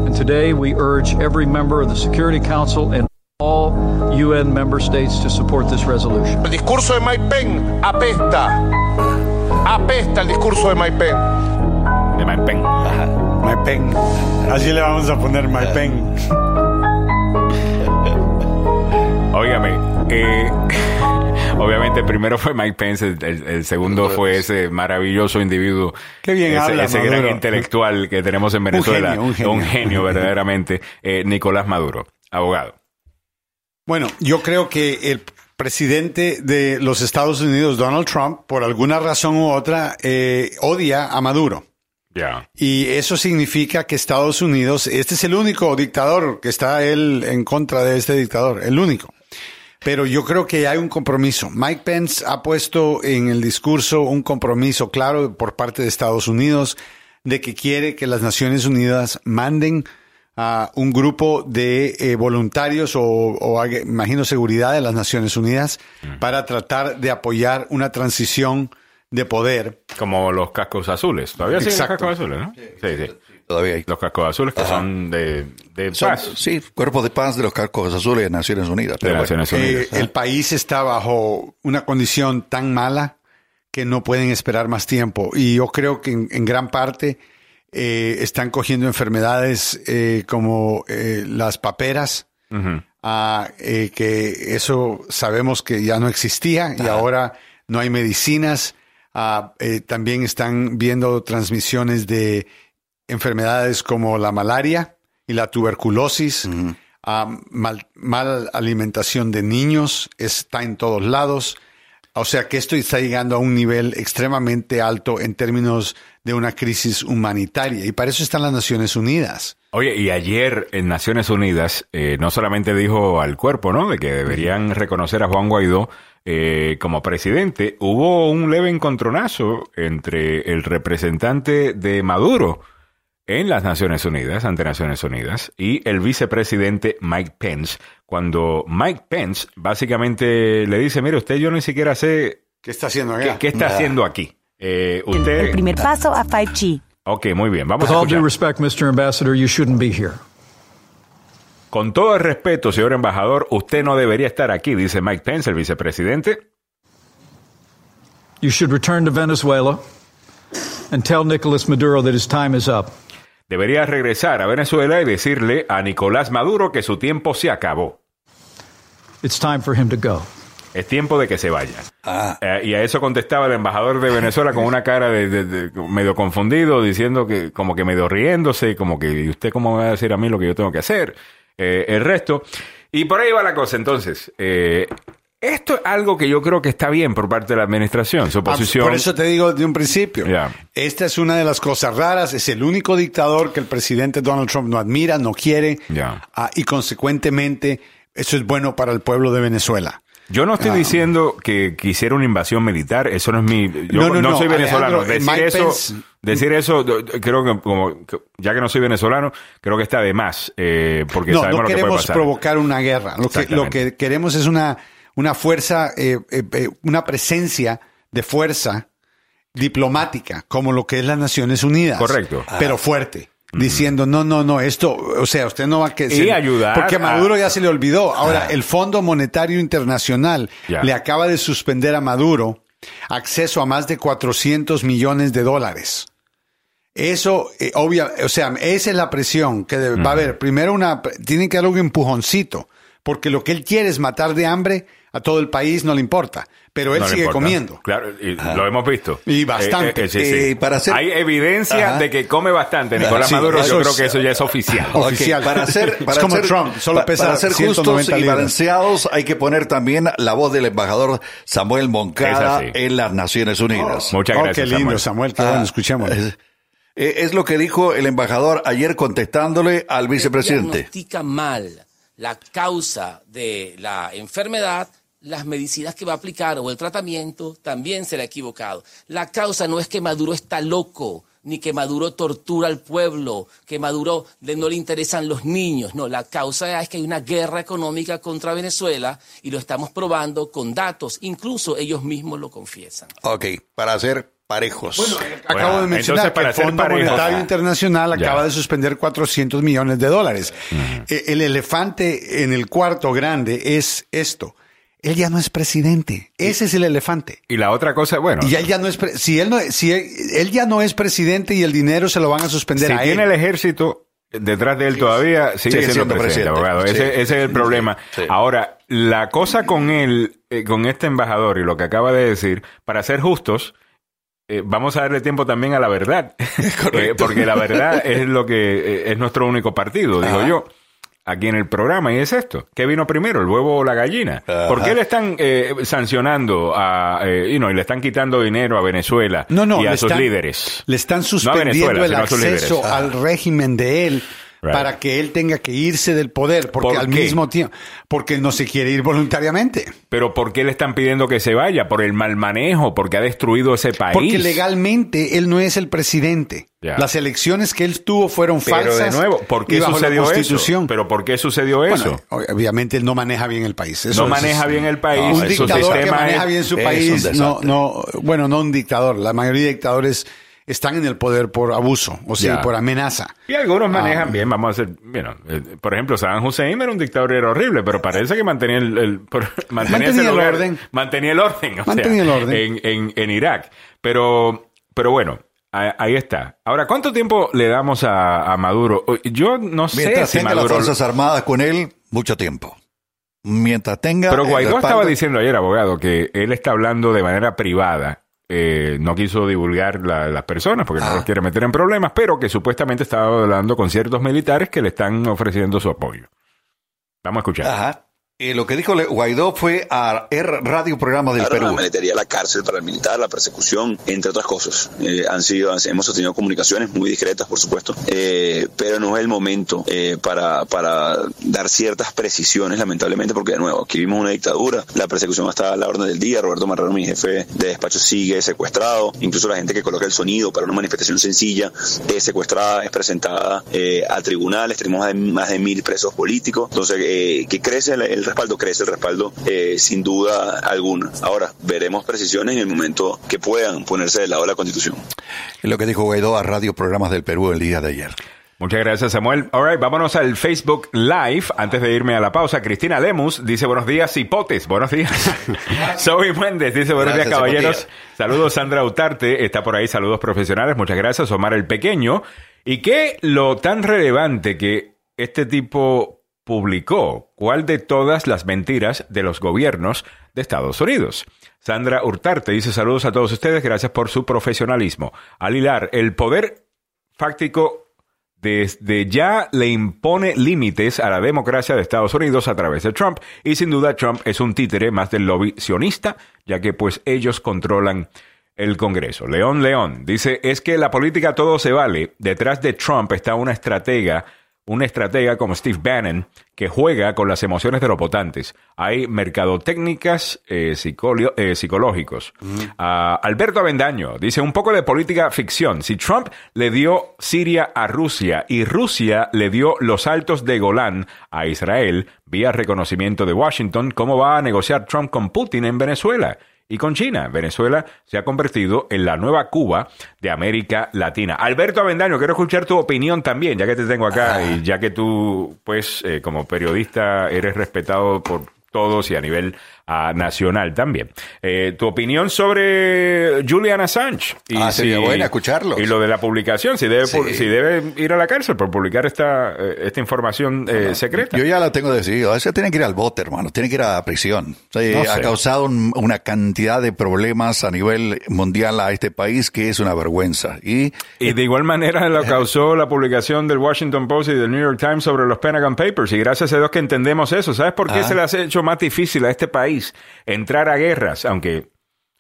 And today we urge every member of the Security Council and all UN member states to support this resolution. El discurso de Mike Pence apesta. Apesta el discurso de Mike Pence. De Mike Pence. My pen. Así le vamos a poner my pen. *laughs* Óigame, eh, *laughs* obviamente el primero fue Mike Pence, el, segundo fue ese maravilloso individuo, Qué bien ese, habla, ese gran intelectual que tenemos en Venezuela, genio, un genio. *laughs* verdaderamente, eh, Nicolás Maduro, abogado. Bueno, yo creo que el presidente de los Estados Unidos, Donald Trump, por alguna razón u otra, eh, odia a Maduro. Ya. Y eso significa que Estados Unidos, este es el único dictador que está él en contra de este dictador, el único. Pero yo creo que hay un compromiso. Mike Pence ha puesto en el discurso un compromiso claro por parte de Estados Unidos de que quiere que las Naciones Unidas manden a un grupo de eh, voluntarios o, o imagino seguridad de las Naciones Unidas para tratar de apoyar una transición de poder Como los cascos azules. Todavía siguen los cascos azules, ¿no? Sí, sí. Todavía hay. Los cascos azules que son de, de Son- paz. sí, cuerpos de paz de los carcos azules de Naciones Unidas. de Pero bueno. Naciones Eh, Unidas. el país está bajo una condición tan mala que no pueden esperar más tiempo. Y yo creo que en, en gran parte eh, están cogiendo enfermedades eh, como eh, las paperas, Ujú. ah, eh, que eso sabemos que ya no existía y ahora no hay medicinas. Ah, eh, también están viendo transmisiones de enfermedades como la malaria y la tuberculosis, mal, mal alimentación de niños, está en todos lados. O sea que esto está llegando a un nivel extremadamente alto en términos de una crisis humanitaria y para eso están las Naciones Unidas. Oye, y ayer en Naciones Unidas eh, no solamente dijo al cuerpo, ¿no? De que deberían reconocer a Juan Guaidó eh, como presidente, hubo un leve encontronazo entre el representante de Maduro en las Naciones Unidas, ante Naciones Unidas, y el vicepresidente Mike Pence, cuando Mike Pence básicamente le dice, mire, usted yo ni siquiera sé ¿Qué está haciendo qué, acá? qué está haciendo aquí. Eh, usted... El primer paso a 5G. Ok, muy bien, vamos With a all due escuchar. respect, Mr. Ambassador, you shouldn't be here. Con todo el respeto, señor embajador, usted no debería estar aquí, dice Mike Pence, el vicepresidente. You should return to Venezuela and tell Nicolas Maduro that his time is up. Debería regresar a Venezuela y decirle a Nicolás Maduro que su tiempo se acabó. It's time for him to go. Es tiempo de que se vaya. Eh, y a eso contestaba el embajador de Venezuela con una cara de, de- de- medio confundido, diciendo que como que medio riéndose, como que ¿y usted cómo me va a decir a mí lo que yo tengo que hacer? Eh, el resto. Y por ahí va la cosa. Entonces, eh, esto es algo que yo creo que está bien por parte de la administración. Su posición. Por eso te digo de un principio. Esta es una de las cosas raras. Es el único dictador que el presidente Donald Trump no admira, no quiere. Ah, y consecuentemente, eso es bueno para el pueblo de Venezuela. Yo no Ah. estoy diciendo que quisiera una invasión militar, eso no es mi... Yo No, no, no, no, soy venezolano. Alejandro, Decir eso, Pence- Decir eso, creo que como ya que no soy venezolano, creo que está de más, eh, porque no, sabemos no lo que puede queremos pasar. provocar una guerra. Lo que, lo que queremos es una, una fuerza, eh, eh, eh, una presencia de fuerza diplomática, como lo que es las Naciones Unidas. Correcto. Pero fuerte. Diciendo, no, no, no, esto, o sea, usted no va a que Y ayudar Porque a a- Maduro ya se le olvidó. Ahora, el Fondo Monetario Internacional Ya. le acaba de suspender a Maduro acceso a más de 400 millones de dólares. Eso, eh, obvia, o sea, esa es la presión que debe- va a haber. Primero, una, tiene que dar un empujoncito, porque lo que él quiere es matar de hambre a todo el país, no le importa. Pero él No sigue importa. comiendo. Claro, y lo hemos visto. Y bastante. Eh, eh, sí, sí. Eh, para hacer- Hay evidencia Ajá. de que come bastante. Nicolás Sí, Maduro, yo es- creo que eso ya es oficial. *laughs* Oficial. Para ser, Es para como ser- Trump, solo pa- pesa para ser 190 justos y balanceados, hay que poner también la voz del embajador Samuel Moncada en las Naciones Unidas. Muchas Oh, gracias. qué lindo, Samuel. Samuel. Ah, bueno, escuchemos. Es, es lo que dijo el embajador ayer contestándole al vicepresidente. diagnostica mal la causa de la enfermedad, las medicinas que va a aplicar o el tratamiento también será equivocado. La causa no es que Maduro está loco, ni que Maduro tortura al pueblo, que Maduro no le interesan los niños. No, la causa es que hay una guerra económica contra Venezuela y lo estamos probando con datos. Incluso ellos mismos lo confiesan. Ok, para ser parejos. Acabo Bueno, de mencionar que el Fondo parejos- Monetario Internacional Ya. acaba de suspender 400 millones de dólares. Eh, El elefante en el cuarto grande es esto. Él ya no es presidente. Ese es el elefante. Y la otra cosa, bueno, Y él ya no es si él no si él, él ya no es presidente y el dinero se lo van a suspender si a tiene el ejército detrás de él todavía, sigue, sigue siendo, siendo presidente, abogado. Sí. Ese, ese es el problema. sí. Ahora, la cosa con él, eh, con este embajador y lo que acaba de decir, para ser justos, eh, vamos a darle tiempo también a la verdad. *laughs* Eh, porque la verdad es lo que eh, es nuestro único partido, digo yo. Aquí en el programa, y es esto. ¿Qué vino primero, el huevo o la gallina? Ajá. ¿Por qué le están eh, sancionando a, eh, you know, y le están quitando dinero a Venezuela No, no, y a sus están- líderes? Le están suspendiendo el acceso al régimen de él Right. para que él tenga que irse del poder, porque ¿Por al qué? mismo tiempo, porque no se quiere ir voluntariamente. Pero ¿por qué le están pidiendo que se vaya? ¿Por el mal manejo? ¿Porque ha destruido ese país? Porque legalmente él no es el presidente. Las elecciones que él tuvo fueron Pero falsas. de nuevo, ¿por qué sucedió eso? ¿Pero por qué sucedió eso? Bueno, obviamente él no maneja bien el país. Eso no es- maneja bien el país. un dictador que maneja es- bien su país, no, no, bueno, no un dictador. La mayoría de dictadores están en el poder por abuso, o sea, por amenaza. Y algunos manejan Ah. bien, vamos a hacer, bueno, eh, por ejemplo, Saddam Hussein era un dictador era horrible, pero parece que mantenía el, el- por- mantenía, *laughs* Mantenía ese el lugar- orden. mantenía el orden, o sea, Mantenía el orden. En, en- en Irak. Pero, pero bueno, a- ahí está. Ahora, ¿cuánto tiempo le damos a, a Maduro? Yo no sé Mientras si tenga Maduro... las Fuerzas Armadas con él, mucho tiempo. Mientras tenga. Pero Guaidó estaba diciendo ayer, abogado, que él está hablando de manera privada. Eh, no quiso divulgar la- las personas porque no Ah. los quiere meter en problemas, pero que supuestamente estaba hablando con ciertos militares que le están ofreciendo su apoyo. Vamos a escuchar. Ajá. Y lo que dijo Le- Guaidó fue a R Radio Programa del Perú. la maletería, la cárcel para el militar, la persecución, entre otras cosas. Eh, han sido, han- hemos sostenido comunicaciones muy discretas, por supuesto, eh, pero no es el momento eh, para, para dar ciertas precisiones, lamentablemente, porque de nuevo, aquí vimos una dictadura, la persecución está a la orden del día, Roberto Marrero, mi jefe de despacho, sigue secuestrado, incluso la gente que coloca el sonido para una manifestación sencilla es secuestrada, es presentada eh, a tribunales, tenemos más de, más de mil presos políticos, entonces eh, que crece el, el respaldo, crece el respaldo eh, sin duda alguna. Ahora, veremos precisiones en el momento que puedan ponerse del lado de la Constitución. Es lo que dijo Guaidó a Radio Programas del Perú el día de ayer. Muchas gracias, Samuel. All right, vámonos al Facebook Live. Antes de irme a la pausa, Cristina Lemus dice buenos días, hipotes. Buenos días. *laughs* Zoe Méndez dice buenos Gracias, días, caballeros. Saludos, Sandra Utarte. Está por ahí, saludos profesionales. Muchas gracias, Omar el Pequeño. Y qué lo tan relevante que este tipo publicó. ¿Cuál de todas las mentiras de los gobiernos de Estados Unidos? Sandra Hurtarte dice saludos a todos ustedes. Gracias por su profesionalismo. Al hilar, el poder fáctico desde ya le impone límites a la democracia de Estados Unidos a través de Trump y sin duda Trump es un títere más del lobby sionista ya que pues ellos controlan el Congreso. León León dice es que la política todo se vale. Detrás de Trump está una estratega un estratega como Steve Bannon que juega con las emociones de los votantes. Hay mercadotécnicas eh, eh, psicológicos. Ah, Alberto Avendaño dice un poco de política ficción. Si Trump le dio Siria a Rusia y Rusia le dio los altos de Golán a Israel vía reconocimiento de Washington, ¿cómo va a negociar Trump con Putin en Venezuela? Y con China. Venezuela se ha convertido en la nueva Cuba de América Latina. Alberto Avendaño, quiero escuchar tu opinión también, ya que te tengo acá y ya que tú, pues, eh, como periodista eres respetado por todos y a nivel ah, nacional también. Eh, tu opinión sobre Julian Assange. Ah, sería bueno escucharlo. Y lo de la publicación, si debe, Sí. si debe ir a la cárcel por publicar esta, eh, esta información eh, secreta. Yo ya la tengo decidido. Ese tiene que ir al bote, hermano. Tiene que ir a prisión. O sea, No ha sé. causado un- una cantidad de problemas a nivel mundial a este país que es una vergüenza. Y Y de igual manera lo *laughs* causó la publicación del Washington Post y del New York Times sobre los Pentagon Papers. Y gracias a Dios que entendemos eso. ¿Sabes por qué Ah. se le ha hecho más difícil a este país entrar a guerras? Aunque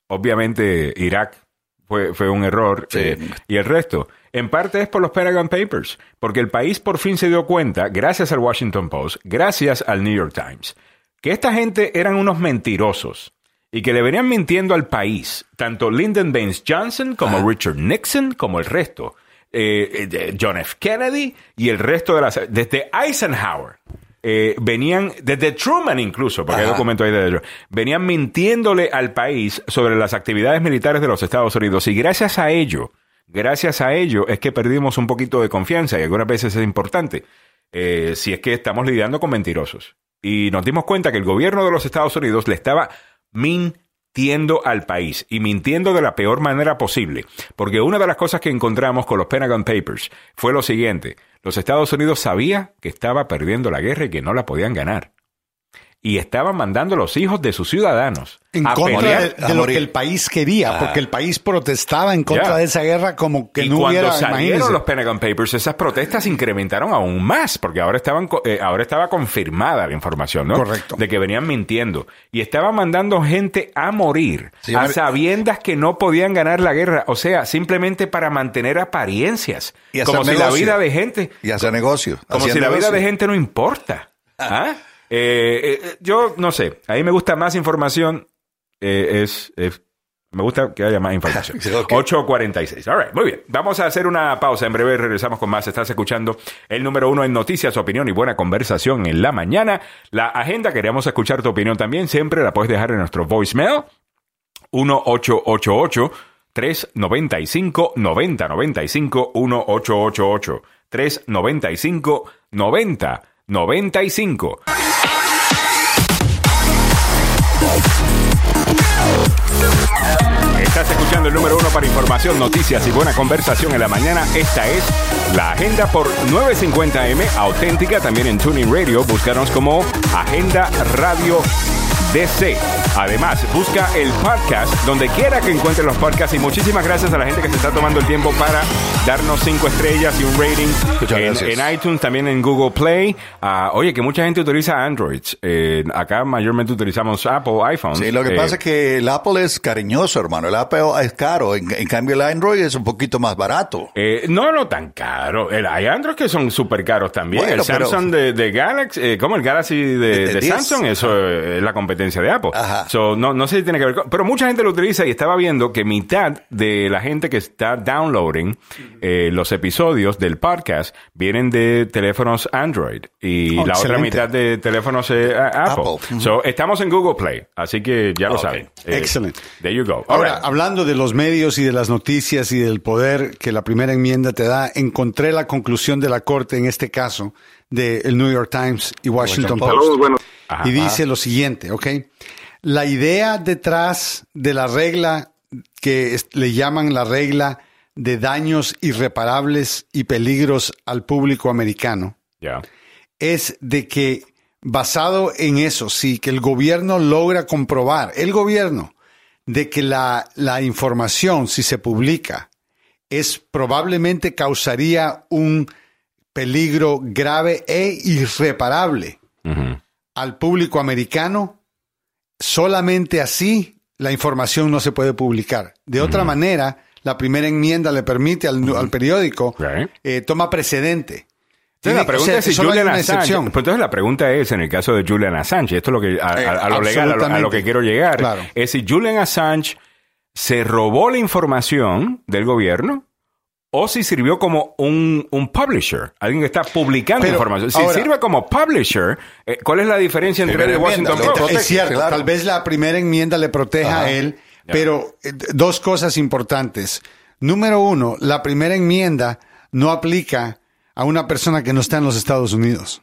obviamente Irak fue, fue un error eh, y el resto. En parte es por los Pentagon Papers, porque el país por fin se dio cuenta, gracias al Washington Post, gracias al New York Times, que esta gente eran unos mentirosos y que le venían mintiendo al país, tanto Lyndon Baines Johnson como Richard Nixon, como el resto, eh, eh, John F. Kennedy y el resto de las... Desde Eisenhower. Eh, venían, desde Truman incluso, porque hay Ajá. documentos ahí de ellos, venían mintiéndole al país sobre las actividades militares de los Estados Unidos y gracias a ello, gracias a ello es que perdimos un poquito de confianza y algunas veces es importante, eh, si es que estamos lidiando con mentirosos. Y nos dimos cuenta que el gobierno de los Estados Unidos le estaba mintiendo al país y mintiendo de la peor manera posible. Porque una de las cosas que encontramos con los Pentagon Papers fue lo siguiente. Los Estados Unidos sabía que estaba perdiendo la guerra y que no la podían ganar. Y estaban mandando a los hijos de sus ciudadanos En a contra pelear. de, de lo que el país quería, Ah. porque el país protestaba en contra Ya. de esa guerra como que y no cuando hubiera, salieron imagínese. los Pentagon Papers, esas protestas se incrementaron aún más, porque ahora estaban eh, ahora estaba confirmada la información, ¿no? Correcto. De que venían mintiendo y estaban mandando gente a morir Sí, a sabiendas que no podían ganar la guerra, o sea, simplemente para mantener apariencias, Y hacer como si la negocio. vida de gente, y hacer negocio. como si la vida negocio. de gente no importa. *laughs* ¿Ah? Eh, eh, yo no sé, a mí me gusta más información, eh, es, es- me gusta que haya más información. Sí, *laughs* ok. 8.46. All right, muy bien. Vamos a hacer una pausa. En breve regresamos con más. Estás escuchando el número uno en noticias, opinión y buena conversación en la mañana. La agenda, queríamos escuchar tu opinión también. Siempre la puedes dejar en nuestro voicemail. 1888 395 9095 1888 395 9095 el número uno para información, noticias y buena conversación en la mañana. Esta es la agenda por 950M, auténtica también en Tuning Radio. Búscanos como Agenda Radio DC. Además, busca el podcast donde quiera que encuentres los podcasts. Y muchísimas gracias a la gente que se está tomando el tiempo para darnos cinco estrellas y un rating en, en iTunes, también en Google Play. Ah, oye, que mucha gente utiliza Androids. Eh, acá mayormente utilizamos Apple, iPhones. Sí, lo que Eh, pasa es que el Apple es cariñoso, hermano. El Apple es caro. En, en cambio, el Android es un poquito más barato. Eh, no, no tan caro. El, hay Android que son súper caros también. Bueno, el pero- Samsung de, de Galaxy, eh, como el Galaxy de, De- de de 10. Samsung, eso es la competencia de Apple. Ajá. So, no, no sé si tiene que ver con... Pero mucha gente lo utiliza y estaba viendo que mitad de la gente que está downloading eh, los episodios del podcast vienen de teléfonos Android y Oh, la otra mitad de teléfonos eh, Apple. Apple. So, estamos en Google Play, así que ya lo saben. Eh, Excelente. There you go. All Ahora, right. hablando de los medios y de las noticias y del poder que la primera enmienda te da, encontré la conclusión de la Corte en este caso de el New York Times y Washington Washington Post. Ajá. y dice lo siguiente, ¿ok? La idea detrás de la regla que le llaman la regla de daños irreparables y peligros al público americano es de que basado en eso, sí, que el gobierno logra comprobar, el gobierno, de que la, la información, si se publica, es probablemente causaría un peligro grave e irreparable al público americano, solamente así la información no se puede publicar. De otra manera, la primera enmienda le permite al, al periódico eh, toma precedente. Entonces la pregunta O sea, es si Julian Assange. pues entonces la pregunta es en el caso de Julian Assange, esto es lo que a, a- a lo legal, a lo, a lo que quiero llegar, Claro. es si Julian Assange se robó la información del gobierno o si sirvió como un, un publisher, alguien que está publicando Pero, información. Si ahora- sirve como publisher, eh, ¿cuál es la diferencia entre Primera el Washington Post? es cierto, claro. tal vez la primera enmienda le proteja Ajá. a él, Ya. pero eh, dos cosas importantes. Número uno, la primera enmienda no aplica a una persona que no está en los Estados Unidos.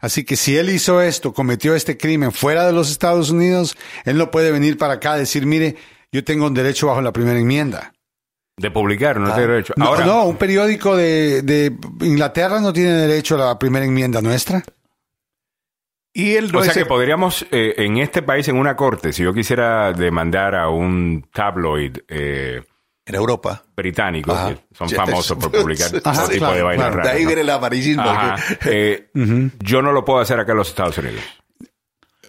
Así que si él hizo esto, cometió este crimen fuera de los Estados Unidos, él no puede venir para acá a decir, mire, yo tengo un derecho bajo la primera enmienda. De publicar, no tiene derecho. No, Ahora, no, un periódico de, de Inglaterra no tiene derecho a la primera enmienda nuestra. Y no o sea que podríamos, eh, en este país, en una corte, si yo quisiera demandar a un tabloid eh, en Europa. británico, Ajá. que son famosos por *laughs* publicar sí, todo tipo claro, de vainas claro. raras. De ahí ¿no? viene el amarillismo. Ajá. Eh, *laughs* Yo no lo puedo hacer acá en los Estados Unidos,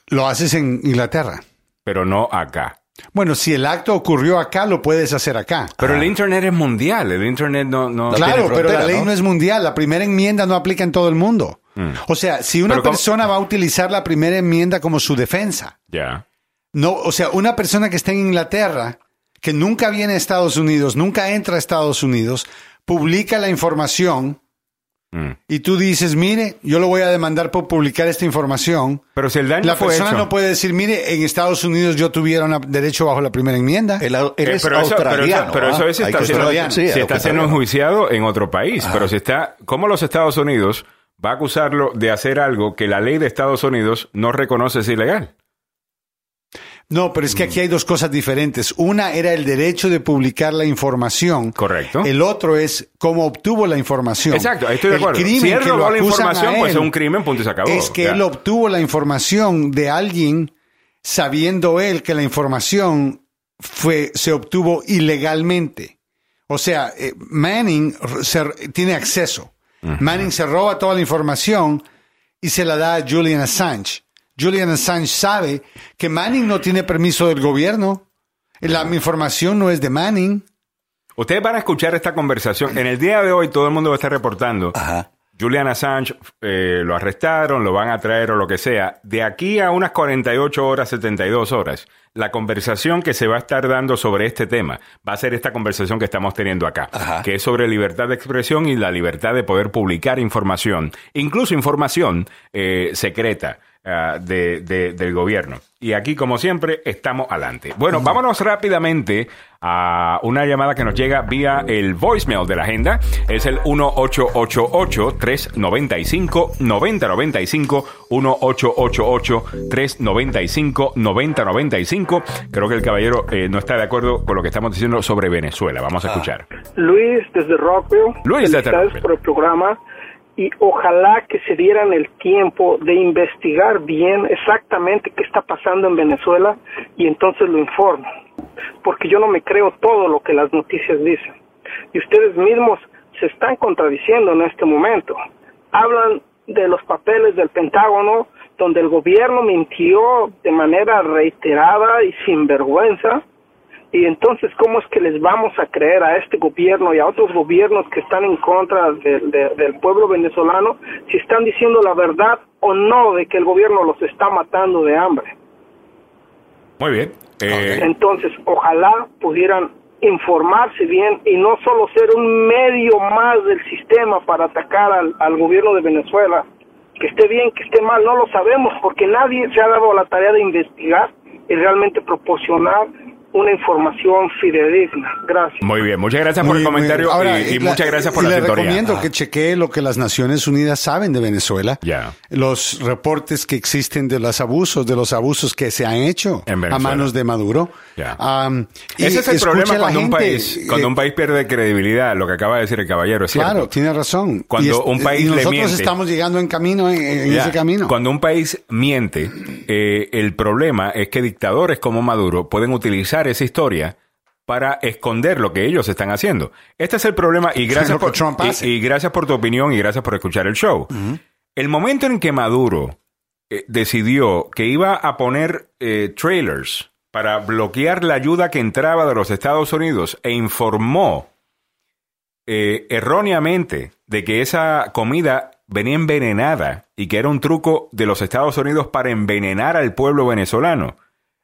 Lo haces en Inglaterra. pero no acá. Bueno, si el acto ocurrió acá, lo puedes hacer acá. Pero el Internet es mundial, el Internet no... no claro, tiene pero la frontera, ley ¿no? ¿no? es mundial. La primera enmienda no aplica en todo el mundo. O sea, si una Pero ¿cómo- persona va a utilizar la primera enmienda como su defensa, Ya. no, o sea, una persona que está en Inglaterra, que nunca viene a Estados Unidos, nunca entra a Estados Unidos, publica la información Mm. y tú dices, mire, yo lo voy a demandar por publicar esta información. Pero si el daño La fue persona hecho... no puede decir, mire, en Estados Unidos yo tuviera una- derecho bajo la primera enmienda. Eh, pero eso, pero eso- australiano. pero eso ¿ah? es si está, siendo. Sí, si está siendo enjuiciado en otro país. Pero si está, ¿cómo los Estados Unidos va a acusarlo de hacer algo que la ley de Estados Unidos no reconoce es ilegal? No, pero es que aquí hay dos cosas diferentes. Una era el derecho de publicar la información. Correcto. El otro es cómo obtuvo la información. Exacto, ahí estoy de El acuerdo. crimen Si él robó la información, pues es un crimen, punto y se acabó. Es que Ya. él obtuvo la información de alguien sabiendo él que la información fue, se obtuvo ilegalmente. O sea, eh, Manning se- tiene acceso. Manning se roba toda la información y se la da a Julian Assange. Julian Assange sabe que Manning no tiene permiso del gobierno. La información no es de Manning. Ustedes van a escuchar esta conversación. En el día de hoy todo el mundo va a estar reportando. Ajá. Julian Assange eh, lo arrestaron, lo van a traer o lo que sea. De aquí a unas 48 horas, 72 horas, la conversación que se va a estar dando sobre este tema va a ser esta conversación que estamos teniendo acá, Ajá. que es sobre libertad de expresión y la libertad de poder publicar información, incluso información eh, secreta ah, de- de- del gobierno. Y aquí, como siempre, estamos adelante. Bueno, vámonos rápidamente a una llamada que nos llega vía el voicemail de la agenda. Es el 1888-395-9095. 1888-395-9095. Creo que el caballero eh, no está de acuerdo con lo que estamos diciendo sobre Venezuela. Vamos a escuchar. Luis desde Rockville. Luis desde Rockville. por el programa y ojalá que se dieran el tiempo de investigar bien exactamente qué está pasando en Venezuela y entonces lo informo. Porque yo no me creo todo lo que las noticias dicen. Y ustedes mismos se están contradiciendo en este momento. Hablan de los papeles del Pentágono donde el gobierno mintió de manera reiterada y sin vergüenza y entonces, ¿cómo es que les vamos a creer a este gobierno y a otros gobiernos que están en contra de- de- del pueblo venezolano si están diciendo la verdad o no de que el gobierno los está matando de hambre? Muy bien. Eh, Entonces, ojalá pudieran informarse bien y no solo ser un medio más del sistema para atacar al, al gobierno de Venezuela. Que esté bien, que esté mal, no lo sabemos porque nadie se ha dado la tarea de investigar y realmente proporcionar una información fidedigna. Gracias. muy bien. Muchas gracias por Muy el comentario Ahora, y, y la- muchas gracias por y la le recomiendo Ah, que chequee lo que las Naciones Unidas saben de Venezuela. Ya. Los reportes que existen de los abusos, de los abusos que se han hecho a manos de Maduro. Ese es el problema cuando un, país, cuando un país pierde credibilidad, lo que acaba de decir el caballero es cierto. Claro, tiene razón. Cuando Y es- un país y le nosotros miente. estamos llegando en camino, en, ese camino. Cuando un país miente, eh, el problema es que dictadores como Maduro pueden utilizar esa historia para esconder lo que ellos están haciendo. Este es el problema y gracias, por, Trump y- y gracias por tu opinión y gracias por escuchar el show. El momento en que Maduro eh, decidió que iba a poner eh, trailers para bloquear la ayuda que entraba de los Estados Unidos e informó eh, erróneamente de que esa comida venía envenenada y que era un truco de los Estados Unidos para envenenar al pueblo venezolano.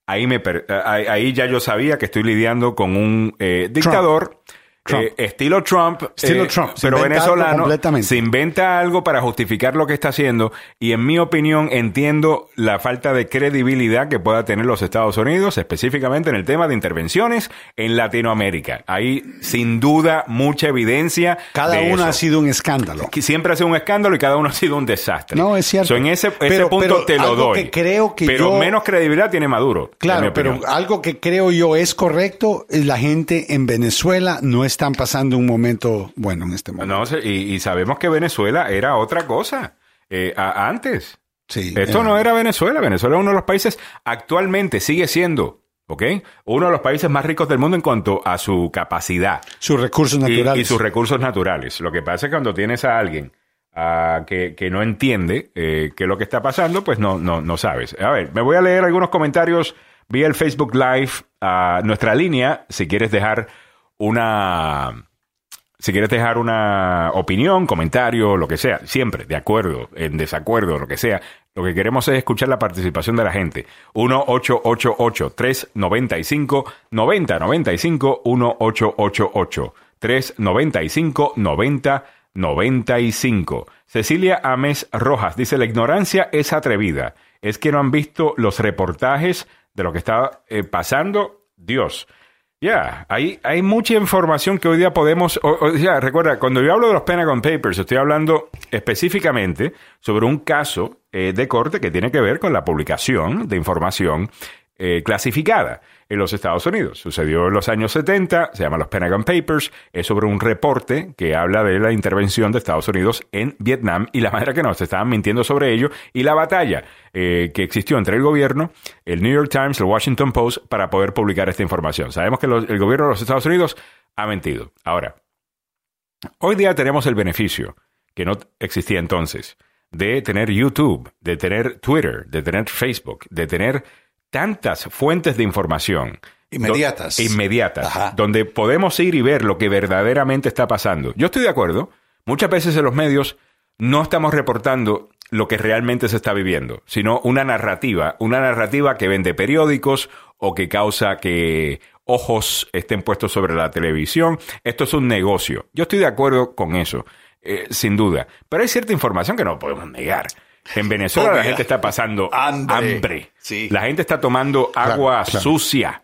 Ahí, me eh, ahí, ahí ya yo sabía que estoy lidiando con un eh, dictador. Trump. Eh, estilo Trump, Estilo eh, Trump. Pero venezolano, se inventa algo para justificar lo que está haciendo y en mi opinión entiendo la falta de credibilidad que pueda tener los Estados Unidos, específicamente en el tema de intervenciones en Latinoamérica. Hay sin duda mucha evidencia. Cada de uno eso. ha sido un escándalo. Siempre ha sido un escándalo y cada uno ha sido un desastre. No, es cierto. So, en ese, ese Pero- punto pero te lo algo doy. que creo que pero yo- menos credibilidad tiene Maduro. Claro, pero algo que creo yo es correcto, es la gente en Venezuela no están pasando un momento bueno en este momento. No sé, y, y sabemos que Venezuela era otra cosa eh, a- antes. Sí, Esto era- no era Venezuela. Venezuela es uno de los países, actualmente sigue siendo, ¿ok? Uno de los países más ricos del mundo en cuanto a su capacidad. Sus recursos naturales. Y, sus recursos naturales. Lo que pasa es que cuando tienes a alguien que, que no entiende eh, qué es lo que está pasando, pues no, no, no sabes. A ver, me voy a leer algunos comentarios vía el Facebook Live a nuestra línea, si quieres dejar una... Si quieres dejar una opinión, comentario, lo que sea, siempre de acuerdo, en desacuerdo, lo que sea, lo que queremos es escuchar la participación de la gente. 1-888-395-9095, 1-888-395-9095. Cecilia Ames Rojas dice, la ignorancia es atrevida. Es que no han visto los reportajes de lo que está eh, pasando. Dios. Ya, hay, hay mucha información que hoy día podemos... O, sea, recuerda, cuando yo hablo de los Pentagon Papers, estoy hablando específicamente sobre un caso eh, de corte que tiene que ver con la publicación de información eh, clasificada en los Estados Unidos. Sucedió en los años 70, se llama los Pentagon Papers, es sobre un reporte que habla de la intervención de Estados Unidos en Vietnam y la manera que nos estaban mintiendo sobre ello y la batalla eh, que existió entre el gobierno, el New York Times, el Washington Post, para poder publicar esta información. Sabemos que el gobierno de los Estados Unidos ha mentido. Ahora, hoy día tenemos el beneficio, que no existía entonces, de tener YouTube, de tener Twitter, de tener Facebook, de tener tantas fuentes de información. Inmediatas. Do- inmediatas. Ajá. Donde podemos ir y ver lo que verdaderamente está pasando. Yo estoy de acuerdo. Muchas veces en los medios no estamos reportando lo que realmente se está viviendo, sino una narrativa, una narrativa que vende periódicos o que causa que ojos estén puestos sobre la televisión. Esto es un negocio. Yo estoy de acuerdo con eso, eh, sin duda. Pero hay cierta información que no podemos negar. En Venezuela la gente está pasando Hambre. hambre. Sí. La gente está tomando agua claro. sucia.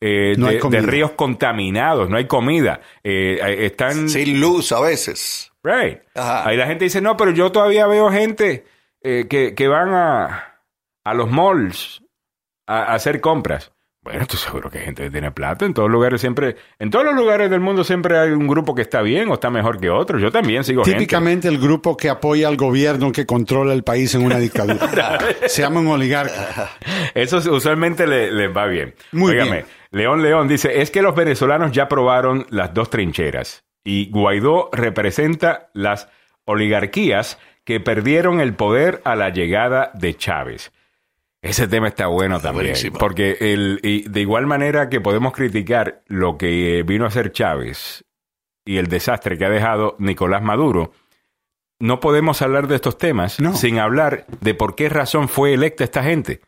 eh, No de, ríos contaminados, no hay comida. Eh, eh, están Sin luz a veces. Right. Ajá. Ahí la gente dice, no, pero yo todavía veo gente eh, que, que van a, a los malls a, a hacer compras. Bueno, tú seguro que hay gente que tiene plata. En todos lugares siempre, en todos los lugares del mundo siempre hay un grupo que está bien o está mejor que otro. Yo también sigo gente. Típicamente el grupo que apoya al gobierno que controla el país en una dictadura. *laughs* Se llama un oligarca. Eso usualmente le- les va bien. Muy Óigame, bien. León León dice, es que los venezolanos ya probaron las dos trincheras y Guaidó representa las oligarquías que perdieron el poder a la llegada de Chávez. Ese tema está bueno también, buenísimo. porque el, y de igual manera que podemos criticar lo que vino a hacer Chávez y el desastre que ha dejado Nicolás Maduro, no podemos hablar de estos temas No. sin hablar de por qué razón fue electa esta gente.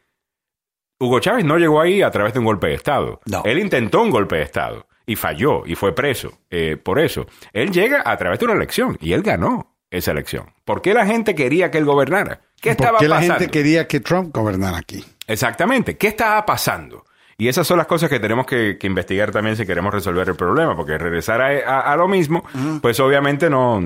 Hugo Chávez no llegó ahí a través de un golpe de Estado. No. Él intentó un golpe de Estado y falló y fue preso eh, por eso. Él llega a través de una elección y él ganó esa elección. ¿Por qué la gente quería que él gobernara? ¿Qué estaba Porque la pasando? gente quería que Trump gobernara aquí. Exactamente. ¿Qué estaba pasando? Y esas son las cosas que tenemos que, que investigar también si queremos resolver el problema, porque regresar a, a- a lo mismo, pues obviamente no,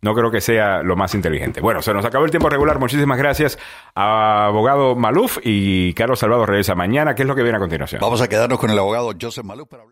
no creo que sea lo más inteligente. Bueno, se nos acabó el tiempo regular. Muchísimas gracias a abogado Maluf y Carlos Salvador regresa mañana. ¿Qué es lo que viene a continuación? Vamos a quedarnos con el abogado Joseph Maluf para hablar.